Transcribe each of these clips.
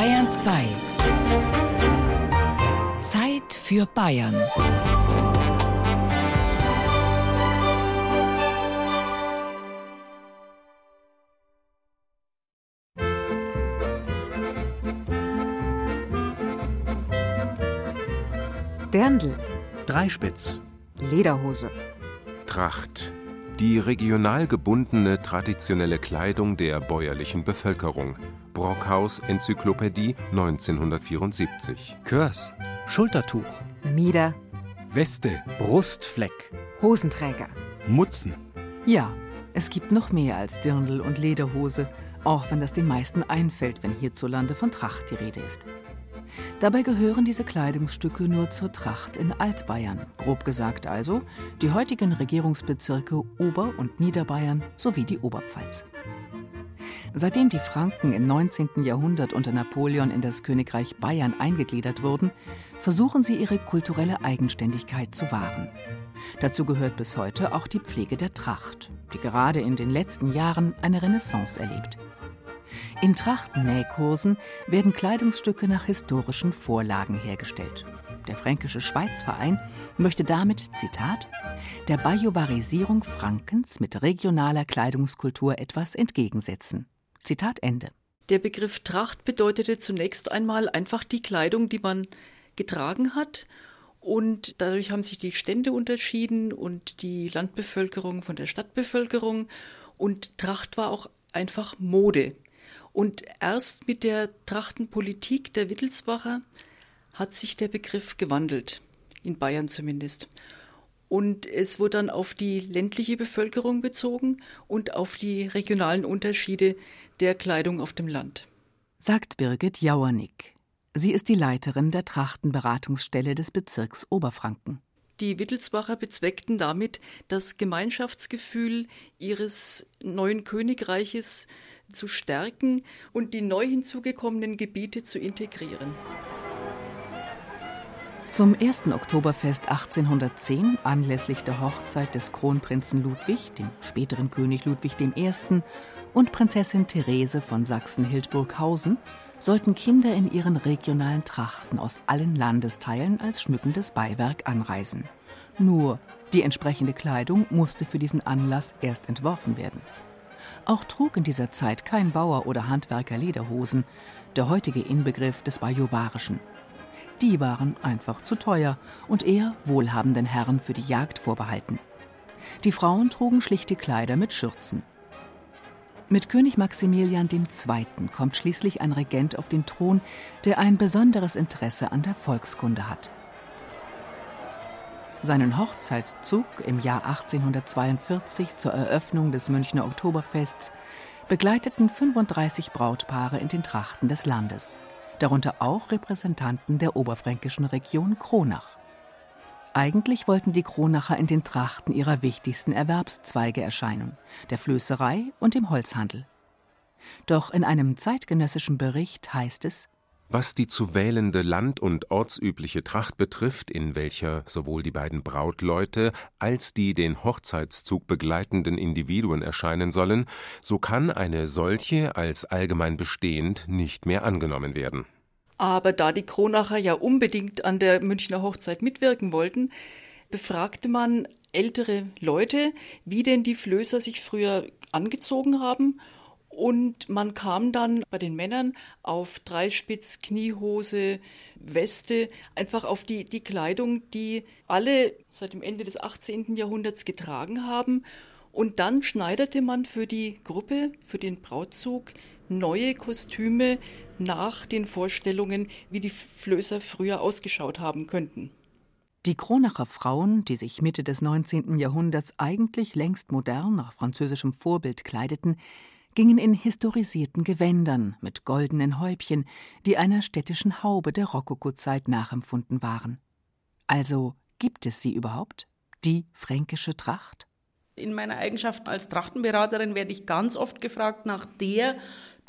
Bayern 2. Zeit für Bayern. Dirndl, Dreispitz. Lederhose, Tracht. Die regional gebundene traditionelle Kleidung der bäuerlichen Bevölkerung. Brockhaus Enzyklopädie 1974. Körs. Schultertuch. Mieder, Weste. Brustfleck. Hosenträger. Mutzen. Ja, es gibt noch mehr als Dirndl und Lederhose, auch wenn das den meisten einfällt, wenn hierzulande von Tracht die Rede ist. Dabei gehören diese Kleidungsstücke nur zur Tracht in Altbayern, grob gesagt also die heutigen Regierungsbezirke Ober- und Niederbayern sowie die Oberpfalz. Seitdem die Franken im 19. Jahrhundert unter Napoleon in das Königreich Bayern eingegliedert wurden, versuchen sie ihre kulturelle Eigenständigkeit zu wahren. Dazu gehört bis heute auch die Pflege der Tracht, die gerade in den letzten Jahren eine Renaissance erlebt. In Trachtennähkursen werden Kleidungsstücke nach historischen Vorlagen hergestellt. Der Fränkische Schweizverein möchte damit, Zitat, der Bajuwarisierung Frankens mit regionaler Kleidungskultur etwas entgegensetzen. Zitat Ende. Der Begriff Tracht bedeutete zunächst einmal einfach die Kleidung, die man getragen hat. Und dadurch haben sich die Stände unterschieden und die Landbevölkerung von der Stadtbevölkerung. Und Tracht war auch einfach Mode. Und erst mit der Trachtenpolitik der Wittelsbacher hat sich der Begriff gewandelt, in Bayern zumindest. Und es wurde dann auf die ländliche Bevölkerung bezogen und auf die regionalen Unterschiede der Kleidung auf dem Land. Sagt Birgit Jauernick. Sie ist die Leiterin der Trachtenberatungsstelle des Bezirks Oberfranken. Die Wittelsbacher bezweckten damit, das Gemeinschaftsgefühl ihres neuen Königreiches zu stärken und die neu hinzugekommenen Gebiete zu integrieren. Zum ersten Oktoberfest 1810, anlässlich der Hochzeit des Kronprinzen Ludwig, dem späteren König Ludwig I. und Prinzessin Therese von Sachsen-Hildburghausen, sollten Kinder in ihren regionalen Trachten aus allen Landesteilen als schmückendes Beiwerk anreisen. Nur die entsprechende Kleidung musste für diesen Anlass erst entworfen werden. Auch trug in dieser Zeit kein Bauer oder Handwerker Lederhosen, der heutige Inbegriff des Bajuwarischen. Die waren einfach zu teuer und eher wohlhabenden Herren für die Jagd vorbehalten. Die Frauen trugen schlichte Kleider mit Schürzen. Mit König Maximilian II. kommt schließlich ein Regent auf den Thron, der ein besonderes Interesse an der Volkskunde hat. Seinen Hochzeitszug im Jahr 1842 zur Eröffnung des Münchner Oktoberfests begleiteten 35 Brautpaare in den Trachten des Landes, darunter auch Repräsentanten der oberfränkischen Region Kronach. Eigentlich wollten die Kronacher in den Trachten ihrer wichtigsten Erwerbszweige erscheinen, der Flößerei und dem Holzhandel. Doch in einem zeitgenössischen Bericht heißt es, Was die zu wählende land- und ortsübliche Tracht betrifft, in welcher sowohl die beiden Brautleute als die den Hochzeitszug begleitenden Individuen erscheinen sollen, so kann eine solche als allgemein bestehend nicht mehr angenommen werden. Aber da die Kronacher ja unbedingt an der Münchner Hochzeit mitwirken wollten, befragte man ältere Leute, wie denn die Flößer sich früher angezogen haben. Und man kam dann bei den Männern auf Dreispitz, Kniehose, Weste, einfach auf die, die Kleidung, die alle seit dem Ende des 18. Jahrhunderts getragen haben. Und dann schneiderte man für die Gruppe, für den Brautzug, neue Kostüme nach den Vorstellungen, wie die Flößer früher ausgeschaut haben könnten. Die Kronacher Frauen, die sich Mitte des 19. Jahrhunderts eigentlich längst modern nach französischem Vorbild kleideten, gingen in historisierten Gewändern mit goldenen Häubchen, die einer städtischen Haube der Rokokozeit nachempfunden waren. Also gibt es sie überhaupt? Die fränkische Tracht? In meiner Eigenschaft als Trachtenberaterin werde ich ganz oft gefragt nach der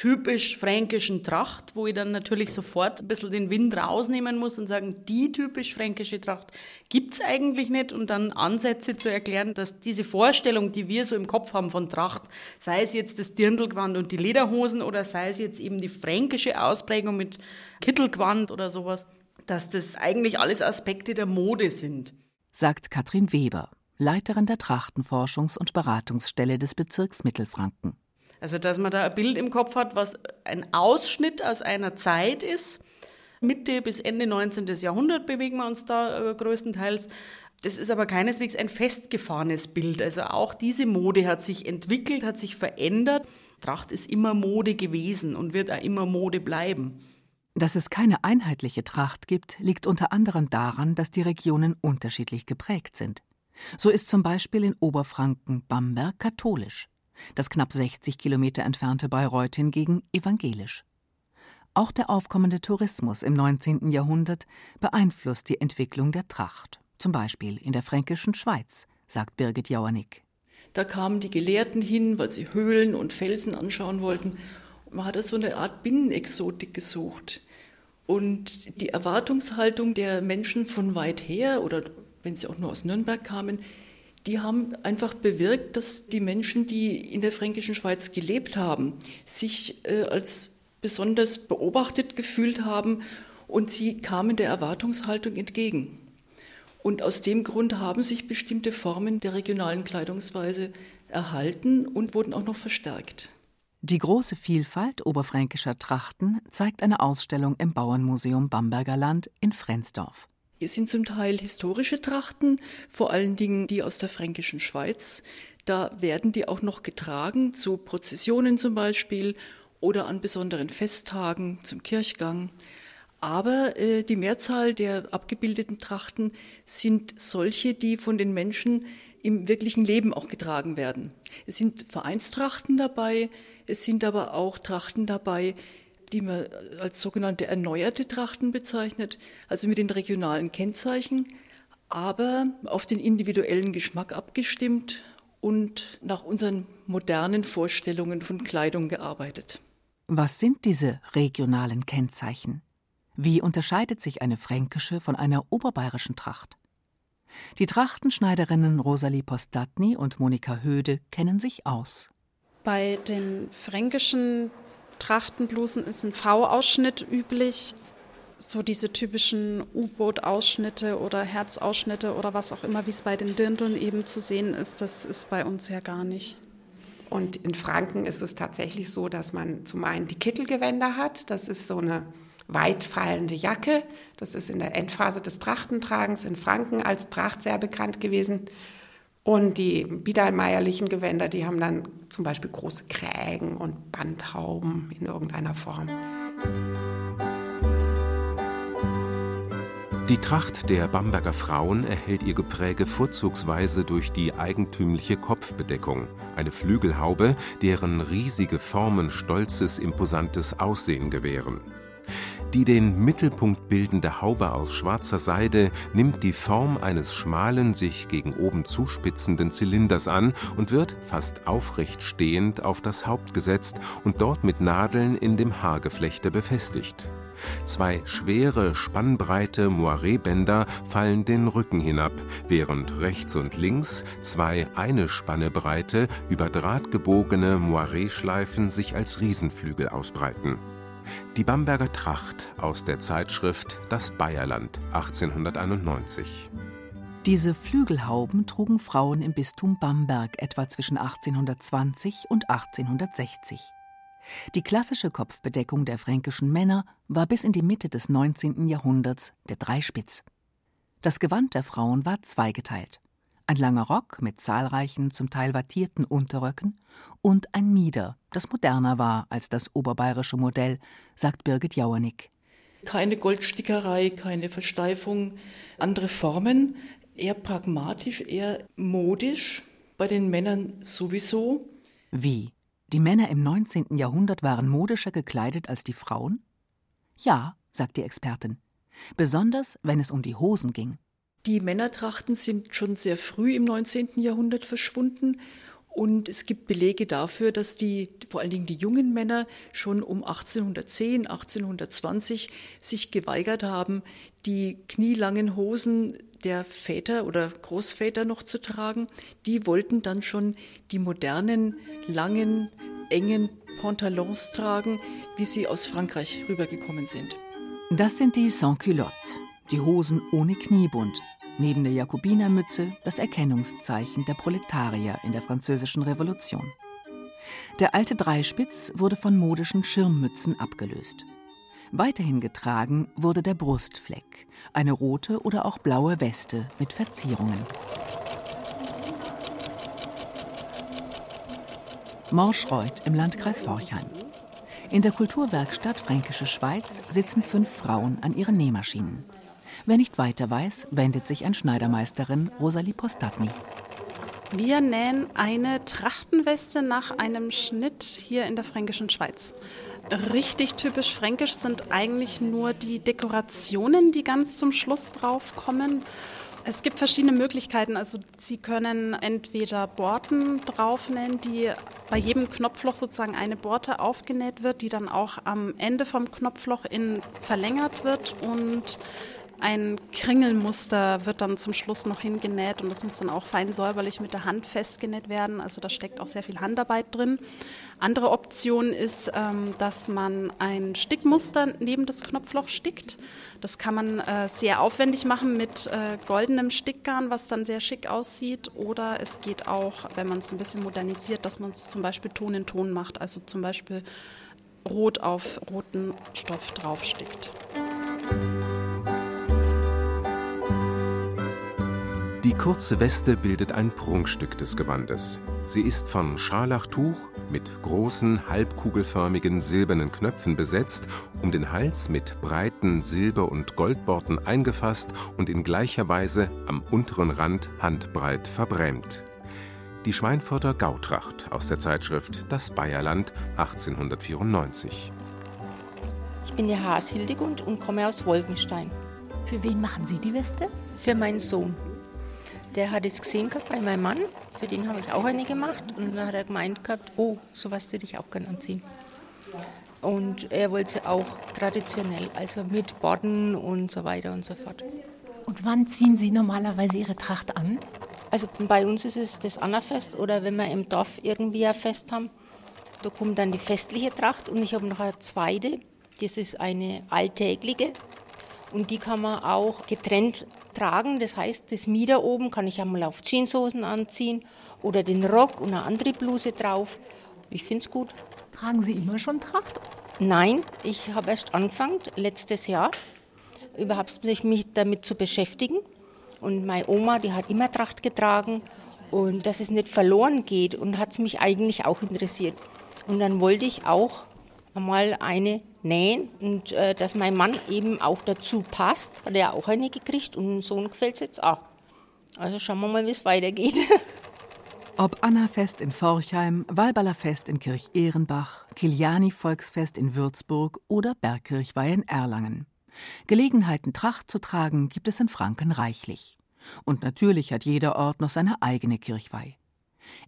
typisch fränkischen Tracht, wo ich dann natürlich sofort ein bisschen den Wind rausnehmen muss und sagen, die typisch fränkische Tracht gibt es eigentlich nicht und dann Ansätze zu erklären, dass diese Vorstellung, die wir so im Kopf haben von Tracht, sei es jetzt das Dirndlgewand und die Lederhosen oder sei es jetzt eben die fränkische Ausprägung mit Kittelgewand oder sowas, dass das eigentlich alles Aspekte der Mode sind. Sagt Katrin Weber, Leiterin der Trachtenforschungs- und Beratungsstelle des Bezirks Mittelfranken. Also, dass man da ein Bild im Kopf hat, was ein Ausschnitt aus einer Zeit ist. Mitte bis Ende 19. Jahrhundert bewegen wir uns da äh, größtenteils. Das ist aber keineswegs ein festgefahrenes Bild. Also auch diese Mode hat sich entwickelt, hat sich verändert. Tracht ist immer Mode gewesen und wird auch immer Mode bleiben. Dass es keine einheitliche Tracht gibt, liegt unter anderem daran, dass die Regionen unterschiedlich geprägt sind. So ist zum Beispiel in Oberfranken Bamberg katholisch das knapp 60 Kilometer entfernte Bayreuth hingegen evangelisch. Auch der aufkommende Tourismus im 19. Jahrhundert beeinflusst die Entwicklung der Tracht, zum Beispiel in der fränkischen Schweiz, sagt Birgit Jauernick. Da kamen die Gelehrten hin, weil sie Höhlen und Felsen anschauen wollten. Man hat da so eine Art Binnenexotik gesucht. Und die Erwartungshaltung der Menschen von weit her oder wenn sie auch nur aus Nürnberg kamen, die haben einfach bewirkt, dass die Menschen, die in der fränkischen Schweiz gelebt haben, sich äh, als besonders beobachtet gefühlt haben und sie kamen der Erwartungshaltung entgegen. Und aus dem Grund haben sich bestimmte Formen der regionalen Kleidungsweise erhalten und wurden auch noch verstärkt. Die große Vielfalt oberfränkischer Trachten zeigt eine Ausstellung im Bauernmuseum Bamberger Land in Frensdorf. Es sind zum Teil historische Trachten, vor allen Dingen die aus der fränkischen Schweiz. Da werden die auch noch getragen, zu Prozessionen zum Beispiel oder an besonderen Festtagen zum Kirchgang. Aber äh, die Mehrzahl der abgebildeten Trachten sind solche, die von den Menschen im wirklichen Leben auch getragen werden. Es sind Vereinstrachten dabei, es sind aber auch Trachten dabei, die man als sogenannte erneuerte Trachten bezeichnet, also mit den regionalen Kennzeichen, aber auf den individuellen Geschmack abgestimmt und nach unseren modernen Vorstellungen von Kleidung gearbeitet. Was sind diese regionalen Kennzeichen? Wie unterscheidet sich eine fränkische von einer oberbayerischen Tracht? Die Trachtenschneiderinnen Rosalie Postatny und Monika Höde kennen sich aus. Bei den fränkischen Trachtenblusen ist ein V-Ausschnitt üblich. So diese typischen U-Boot-Ausschnitte oder Herzausschnitte oder was auch immer, wie es bei den Dirndeln eben zu sehen ist, das ist bei uns ja gar nicht. Und in Franken ist es tatsächlich so, dass man zum einen die Kittelgewänder hat. Das ist so eine weit fallende Jacke. Das ist in der Endphase des Trachtentragens in Franken als Tracht sehr bekannt gewesen. Und die biedermeierlichen Gewänder, die haben dann zum Beispiel große Krägen und Bandhauben in irgendeiner Form. Die Tracht der Bamberger Frauen erhält ihr Gepräge vorzugsweise durch die eigentümliche Kopfbedeckung, eine Flügelhaube, deren riesige Formen stolzes, imposantes Aussehen gewähren. Die den Mittelpunkt bildende Haube aus schwarzer Seide nimmt die Form eines schmalen, sich gegen oben zuspitzenden Zylinders an und wird, fast aufrecht stehend, auf das Haupt gesetzt und dort mit Nadeln in dem Haargeflechte befestigt. Zwei schwere, spannbreite Moiré-Bänder fallen den Rücken hinab, während rechts und links zwei eine Spanne breite, über Draht gebogene Moiré-Schleifen sich als Riesenflügel ausbreiten. Die Bamberger Tracht aus der Zeitschrift Das Bayerland 1891. Diese Flügelhauben trugen Frauen im Bistum Bamberg etwa zwischen 1820 und 1860. Die klassische Kopfbedeckung der fränkischen Männer war bis in die Mitte des 19. Jahrhunderts der Dreispitz. Das Gewand der Frauen war zweigeteilt ein langer Rock mit zahlreichen, zum Teil wattierten Unterröcken und ein Mieder, das moderner war als das oberbayerische Modell, sagt Birgit Jauernick. Keine Goldstickerei, keine Versteifung, andere Formen, eher pragmatisch, eher modisch, bei den Männern sowieso. Wie? Die Männer im 19. Jahrhundert waren modischer gekleidet als die Frauen? Ja, sagt die Expertin, besonders wenn es um die Hosen ging. Die Männertrachten sind schon sehr früh im 19. Jahrhundert verschwunden und es gibt Belege dafür, dass die, vor allen Dingen die jungen Männer schon um 1810, 1820 sich geweigert haben, die knielangen Hosen der Väter oder Großväter noch zu tragen. Die wollten dann schon die modernen, langen, engen Pantalons tragen, wie sie aus Frankreich rübergekommen sind. Das sind die Sans-Culottes, die Hosen ohne Kniebund, neben der Jakobinermütze das Erkennungszeichen der Proletarier in der Französischen Revolution. Der alte Dreispitz wurde von modischen Schirmmützen abgelöst. Weiterhin getragen wurde der Brustfleck, eine rote oder auch blaue Weste mit Verzierungen. Morschreuth im Landkreis Forchheim. In der Kulturwerkstatt Fränkische Schweiz sitzen fünf Frauen an ihren Nähmaschinen. Wer nicht weiter weiß, wendet sich an Schneidermeisterin Rosalie Postatny. Wir nähen eine Trachtenweste nach einem Schnitt hier in der Fränkischen Schweiz. Richtig typisch fränkisch sind eigentlich nur die Dekorationen, die ganz zum Schluss drauf kommen. Es gibt verschiedene Möglichkeiten. Also Sie können entweder Borten draufnähen, die bei jedem Knopfloch sozusagen eine Borte aufgenäht wird, die dann auch am Ende vom Knopfloch in verlängert wird und ein Kringelmuster wird dann zum Schluss noch hingenäht und das muss dann auch fein säuberlich mit der Hand festgenäht werden. Also da steckt auch sehr viel Handarbeit drin. Andere Option ist, ähm, dass man ein Stickmuster neben das Knopfloch stickt. Das kann man äh, sehr aufwendig machen mit äh, goldenem Stickgarn, was dann sehr schick aussieht. Oder es geht auch, wenn man es ein bisschen modernisiert, dass man es zum Beispiel Ton in Ton macht. Also zum Beispiel rot auf roten Stoff draufstickt. Die kurze Weste bildet ein Prunkstück des Gewandes. Sie ist von Scharlachtuch mit großen, halbkugelförmigen silbernen Knöpfen besetzt, um den Hals mit breiten Silber- und Goldborten eingefasst und in gleicher Weise am unteren Rand handbreit verbrämt. Die Schweinfurter Gautracht aus der Zeitschrift Das Bayerland 1894. Ich bin die Haas Hildegund und komme aus Wolkenstein. Für wen machen Sie die Weste? Für meinen Sohn. Der hat es gesehen gehabt bei meinem Mann, für den habe ich auch eine gemacht. Und dann hat er gemeint gehabt, oh, sowas würde ich auch gerne anziehen. Und er wollte sie auch traditionell, also mit Borden und so weiter und so fort. Und wann ziehen Sie normalerweise Ihre Tracht an? Also bei uns ist es das Annafest oder wenn wir im Dorf irgendwie ein Fest haben, da kommt dann die festliche Tracht und ich habe noch eine zweite, das ist eine alltägliche und die kann man auch getrennt tragen. Das heißt, das Mieder oben kann ich einmal auf Jeanshosen anziehen oder den Rock und eine andere Bluse drauf. Ich finde es gut. Tragen Sie immer schon Tracht? Nein, ich habe erst angefangen, letztes Jahr, überhaupt mich damit zu beschäftigen. Und meine Oma, die hat immer Tracht getragen und dass es nicht verloren geht und hat es mich eigentlich auch interessiert. Und dann wollte ich auch einmal eine nähen und äh, dass mein Mann eben auch dazu passt, hat er auch eine gekriegt und dem Sohn gefällt es jetzt auch. Also schauen wir mal, wie es weitergeht. Ob Annafest in Forchheim, Walballerfest in Kirch-Ehrenbach, Kiliani-Volksfest in Würzburg oder Bergkirchweih in Erlangen. Gelegenheiten, Tracht zu tragen, gibt es in Franken reichlich. Und natürlich hat jeder Ort noch seine eigene Kirchweih.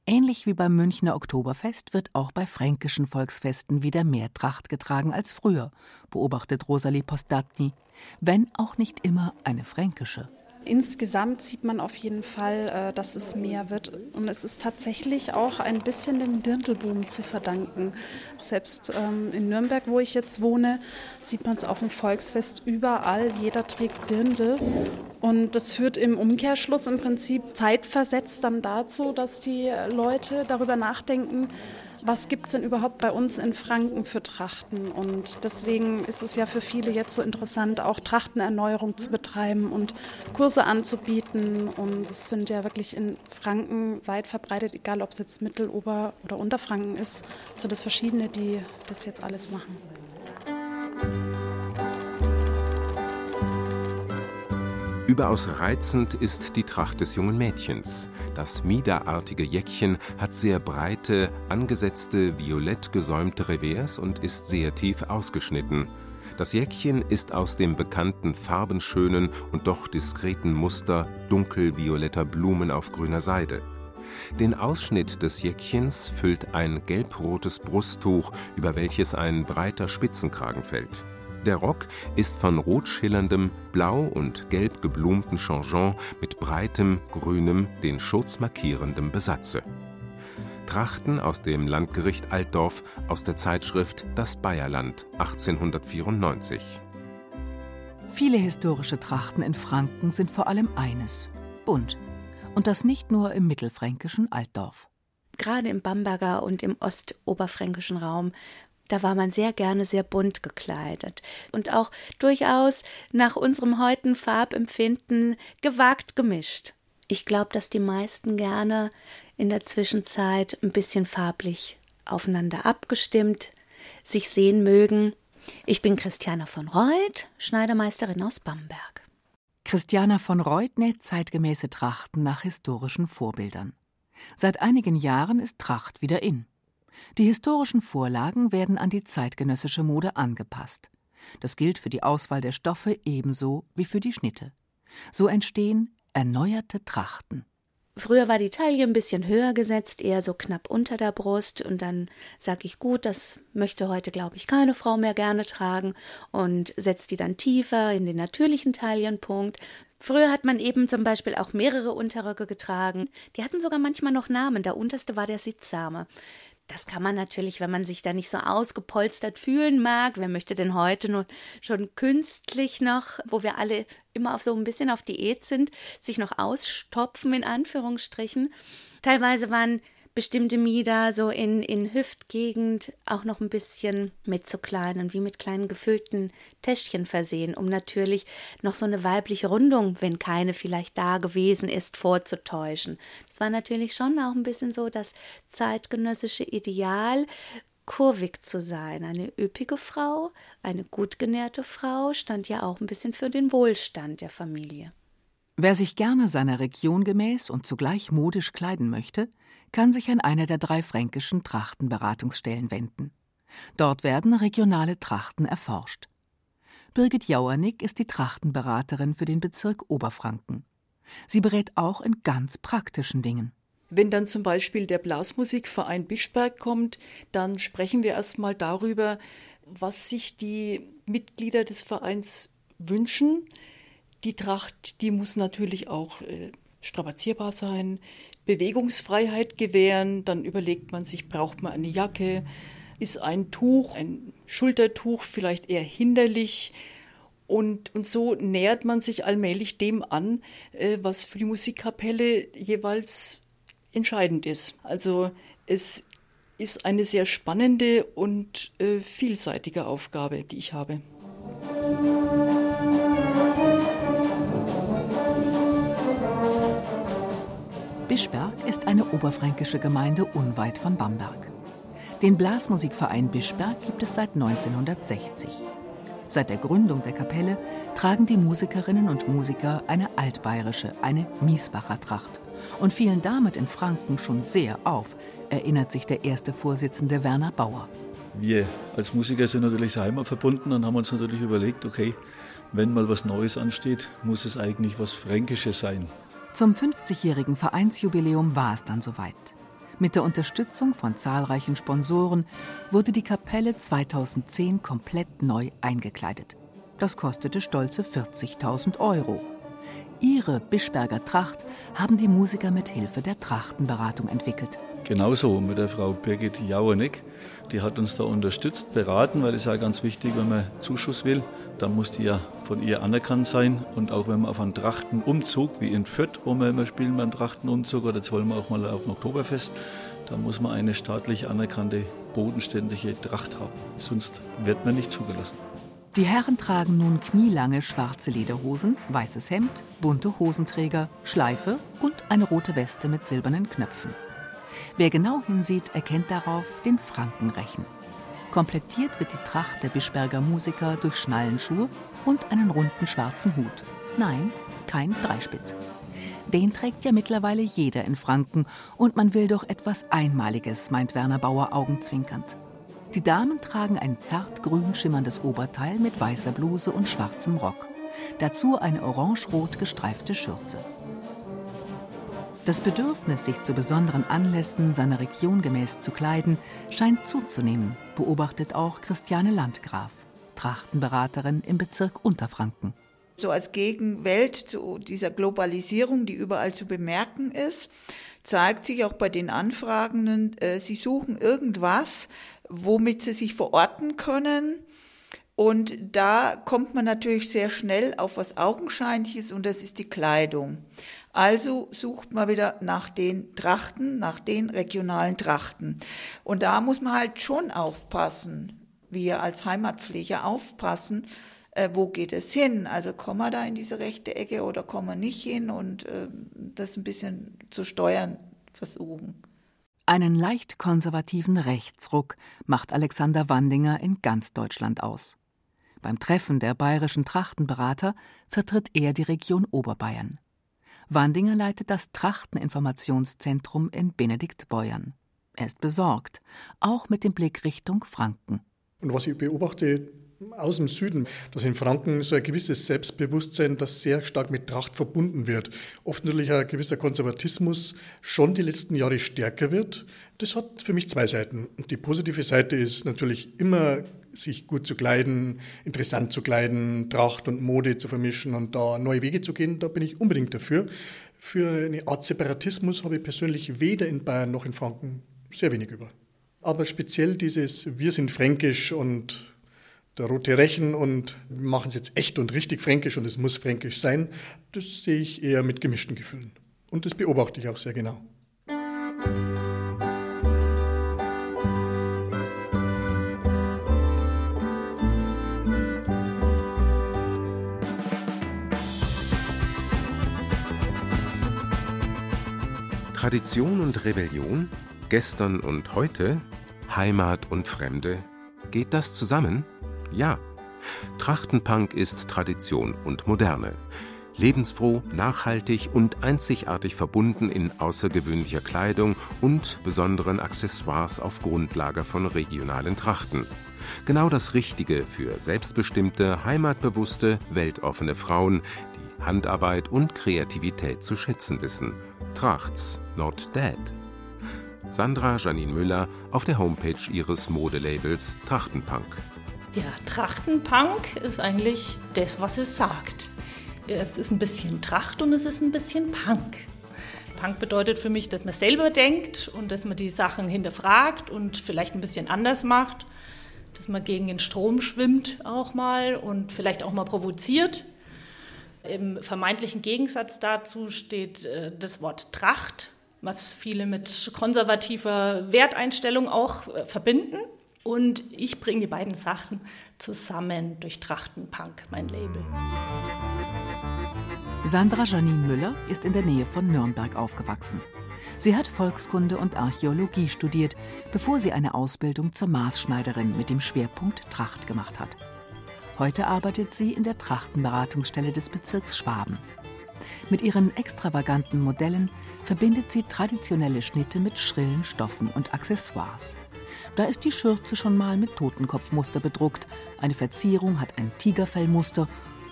Ähnlich wie beim Münchner Oktoberfest wird auch bei fränkischen Volksfesten wieder mehr Tracht getragen als früher, beobachtet Rosalie Postatny, wenn auch nicht immer eine fränkische. Insgesamt sieht man auf jeden Fall, äh, dass es mehr wird. Und es ist tatsächlich auch ein bisschen dem Dirndlboom zu verdanken. Selbst ähm, in Nürnberg, wo ich jetzt wohne, sieht man es auf dem Volksfest überall. Jeder trägt Dirndl. Und das führt im Umkehrschluss im Prinzip zeitversetzt dann dazu, dass die Leute darüber nachdenken, was gibt es denn überhaupt bei uns in Franken für Trachten? Und deswegen ist es ja für viele jetzt so interessant, auch Trachtenerneuerung zu betreiben und Kurse anzubieten. Und es sind ja wirklich in Franken weit verbreitet, egal ob es jetzt Mittel-, Ober- oder Unterfranken ist, sind es verschiedene, die das jetzt alles machen. Überaus reizend ist die Tracht des jungen Mädchens. Das miederartige Jäckchen hat sehr breite, angesetzte, violett gesäumte Revers und ist sehr tief ausgeschnitten. Das Jäckchen ist aus dem bekannten farbenschönen und doch diskreten Muster dunkelvioletter Blumen auf grüner Seide. Den Ausschnitt des Jäckchens füllt ein gelbrotes Brusttuch, über welches ein breiter Spitzenkragen fällt. Der Rock ist von rot schillerndem, blau und gelb geblumten Changeon mit breitem, grünem, den Schurz markierendem Besatze. Trachten aus dem Landgericht Altdorf aus der Zeitschrift Das Bayerland 1894. Viele historische Trachten in Franken sind vor allem eines: bunt. Und das nicht nur im mittelfränkischen Altdorf. Gerade im Bamberger und im ostoberfränkischen Raum da war man sehr gerne sehr bunt gekleidet und auch durchaus nach unserem heutigen Farbempfinden gewagt gemischt. Ich glaube, dass die meisten gerne in der Zwischenzeit ein bisschen farblich aufeinander abgestimmt sich sehen mögen. Ich bin Christiana von Reuth, Schneidermeisterin aus Bamberg. Christiana von Reuth näht zeitgemäße Trachten nach historischen Vorbildern. Seit einigen Jahren ist Tracht wieder in. Die historischen Vorlagen werden an die zeitgenössische Mode angepasst. Das gilt für die Auswahl der Stoffe ebenso wie für die Schnitte. So entstehen erneuerte Trachten. Früher war die Taille ein bisschen höher gesetzt, eher so knapp unter der Brust. Und dann sage ich, gut, das möchte heute, glaube ich, keine Frau mehr gerne tragen und setzt die dann tiefer in den natürlichen Taillenpunkt. Früher hat man eben zum Beispiel auch mehrere Unterröcke getragen. Die hatten sogar manchmal noch Namen. Der unterste war der Sittsame. Das kann man natürlich, wenn man sich da nicht so ausgepolstert fühlen mag. Wer möchte denn heute nur schon künstlich noch, wo wir alle immer auf so ein bisschen auf Diät sind, sich noch ausstopfen in Anführungsstrichen. Teilweise waren bestimmte Mieder so in, in Hüftgegend auch noch ein bisschen mit so kleinen, wie mit kleinen gefüllten Täschchen versehen, um natürlich noch so eine weibliche Rundung, wenn keine vielleicht da gewesen ist, vorzutäuschen. Das war natürlich schon auch ein bisschen so das zeitgenössische Ideal, kurvig zu sein. Eine üppige Frau, eine gut genährte Frau stand ja auch ein bisschen für den Wohlstand der Familie. Wer sich gerne seiner Region gemäß und zugleich modisch kleiden möchte, kann sich an eine der drei fränkischen Trachtenberatungsstellen wenden. Dort werden regionale Trachten erforscht. Birgit Jauernick ist die Trachtenberaterin für den Bezirk Oberfranken. Sie berät auch in ganz praktischen Dingen. Wenn dann zum Beispiel der Blasmusikverein Bischberg kommt, dann sprechen wir erstmal darüber, was sich die Mitglieder des Vereins wünschen, die Tracht, die muss natürlich auch äh, strapazierbar sein, Bewegungsfreiheit gewähren. Dann überlegt man sich, braucht man eine Jacke? Ist ein Tuch, ein Schultertuch vielleicht eher hinderlich? Und, und so nähert man sich allmählich dem an, äh, was für die Musikkapelle jeweils entscheidend ist. Also es ist eine sehr spannende und äh, vielseitige Aufgabe, die ich habe. Bischberg ist eine oberfränkische Gemeinde unweit von Bamberg. Den Blasmusikverein Bischberg gibt es seit 1960. Seit der Gründung der Kapelle tragen die Musikerinnen und Musiker eine altbayerische, eine Miesbacher Tracht und fielen damit in Franken schon sehr auf, erinnert sich der erste Vorsitzende Werner Bauer. Wir als Musiker sind natürlich sehr heimatverbunden und haben uns natürlich überlegt, okay, wenn mal was Neues ansteht, muss es eigentlich was Fränkisches sein. Zum 50-jährigen Vereinsjubiläum war es dann soweit. Mit der Unterstützung von zahlreichen Sponsoren wurde die Kapelle 2010 komplett neu eingekleidet. Das kostete stolze 40.000 Euro. Ihre Bischberger Tracht haben die Musiker mit Hilfe der Trachtenberatung entwickelt. Genauso mit der Frau Birgit Jauernick. Die hat uns da unterstützt, beraten, weil es ja ganz wichtig, wenn man Zuschuss will, dann muss die ja von ihr anerkannt sein. Und auch wenn man auf einen Trachtenumzug, wie in Fürth, wo wir immer spielen beim Trachtenumzug, oder jetzt wollen wir auch mal auf ein Oktoberfest, da muss man eine staatlich anerkannte, bodenständige Tracht haben. Sonst wird man nicht zugelassen. Die Herren tragen nun knielange schwarze Lederhosen, weißes Hemd, bunte Hosenträger, Schleife und eine rote Weste mit silbernen Knöpfen. Wer genau hinsieht, erkennt darauf den Frankenrechen. Komplettiert wird die Tracht der Bischberger Musiker durch Schnallenschuhe und einen runden schwarzen Hut. Nein, kein Dreispitz. Den trägt ja mittlerweile jeder in Franken und man will doch etwas Einmaliges, meint Werner Bauer augenzwinkernd. Die Damen tragen ein zart grün schimmerndes Oberteil mit weißer Bluse und schwarzem Rock. Dazu eine orange-rot gestreifte Schürze. Das Bedürfnis, sich zu besonderen Anlässen seiner Region gemäß zu kleiden, scheint zuzunehmen, beobachtet auch Christiane Landgraf, Trachtenberaterin im Bezirk Unterfranken. So als Gegenwelt zu dieser Globalisierung, die überall zu bemerken ist, zeigt sich auch bei den Anfragenden, äh, sie suchen irgendwas, womit sie sich verorten können. Und da kommt man natürlich sehr schnell auf was Augenscheinliches und das ist die Kleidung. Also sucht man wieder nach den Trachten, nach den regionalen Trachten. Und da muss man halt schon aufpassen, wir als Heimatpfleger aufpassen, äh, wo geht es hin? Also kommen wir da in diese rechte Ecke oder kommen wir nicht hin und äh, das ein bisschen zu steuern versuchen. Einen leicht konservativen Rechtsruck macht Alexander Wandinger in ganz Deutschland aus. Beim Treffen der bayerischen Trachtenberater vertritt er die Region Oberbayern. Wandinger leitet das Trachteninformationszentrum in Benediktbeuern. Er ist besorgt, auch mit dem Blick Richtung Franken. Und was ich beobachte, aus dem Süden, dass in Franken so ein gewisses Selbstbewusstsein, das sehr stark mit Tracht verbunden wird. Oft natürlich ein gewisser Konservatismus schon die letzten Jahre stärker wird. Das hat für mich zwei Seiten. Die positive Seite ist natürlich immer sich gut zu kleiden, interessant zu kleiden, Tracht und Mode zu vermischen und da neue Wege zu gehen, da bin ich unbedingt dafür. Für eine Art Separatismus habe ich persönlich weder in Bayern noch in Franken sehr wenig über. Aber speziell dieses Wir sind fränkisch und der rote Rechen und wir machen es jetzt echt und richtig fränkisch und es muss fränkisch sein, das sehe ich eher mit gemischten Gefühlen. Und das beobachte ich auch sehr genau. Tradition und Rebellion, gestern und heute, Heimat und Fremde, geht das zusammen? Ja. Trachtenpunk ist Tradition und Moderne. Lebensfroh, nachhaltig und einzigartig verbunden in außergewöhnlicher Kleidung und besonderen Accessoires auf Grundlage von regionalen Trachten. Genau das Richtige für selbstbestimmte, heimatbewusste, weltoffene Frauen, die Handarbeit und Kreativität zu schätzen wissen. Trachts, not dead. Sandra Janine Müller auf der Homepage ihres Modelabels Trachtenpunk. Ja, Trachtenpunk ist eigentlich das, was es sagt. Es ist ein bisschen Tracht und es ist ein bisschen Punk. Punk bedeutet für mich, dass man selber denkt und dass man die Sachen hinterfragt und vielleicht ein bisschen anders macht, dass man gegen den Strom schwimmt auch mal und vielleicht auch mal provoziert. Im vermeintlichen Gegensatz dazu steht äh, das Wort Tracht, was viele mit konservativer Werteinstellung auch äh, verbinden. Und ich bringe die beiden Sachen zusammen durch Trachtenpunk, mein Label. Sandra Janine Müller ist in der Nähe von Nürnberg aufgewachsen. Sie hat Volkskunde und Archäologie studiert, bevor sie eine Ausbildung zur Maßschneiderin mit dem Schwerpunkt Tracht gemacht hat. Heute arbeitet sie in der Trachtenberatungsstelle des Bezirks Schwaben. Mit ihren extravaganten Modellen verbindet sie traditionelle Schnitte mit schrillen Stoffen und Accessoires. Da ist die Schürze schon mal mit Totenkopfmuster bedruckt, eine Verzierung hat ein Tigerfellmuster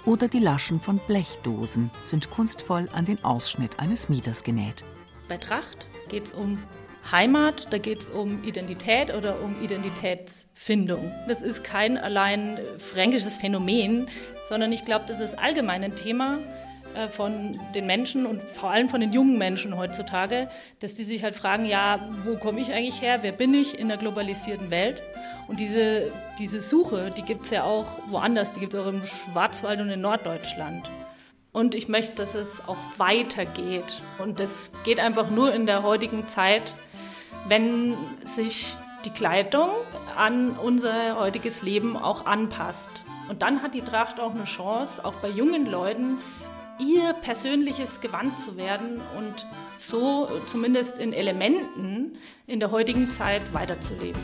oder die Laschen von Blechdosen sind kunstvoll an den Ausschnitt eines Mieters genäht. Bei Tracht geht es um Heimat, da geht es um Identität oder um Identitätsfindung. Das ist kein allein fränkisches Phänomen, sondern ich glaube, das ist allgemein ein Thema, äh, von den Menschen und vor allem von den jungen Menschen heutzutage, dass die sich halt fragen, ja, wo komme ich eigentlich her, wer bin ich in der globalisierten Welt? Und diese, diese Suche, die gibt es ja auch woanders, die gibt es auch im Schwarzwald und in Norddeutschland. Und ich möchte, dass es auch weitergeht. Und das geht einfach nur in der heutigen Zeit, wenn sich die Kleidung an unser heutiges Leben auch anpasst. Und dann hat die Tracht auch eine Chance, auch bei jungen Leuten ihr persönliches Gewand zu werden und so zumindest in Elementen in der heutigen Zeit weiterzuleben.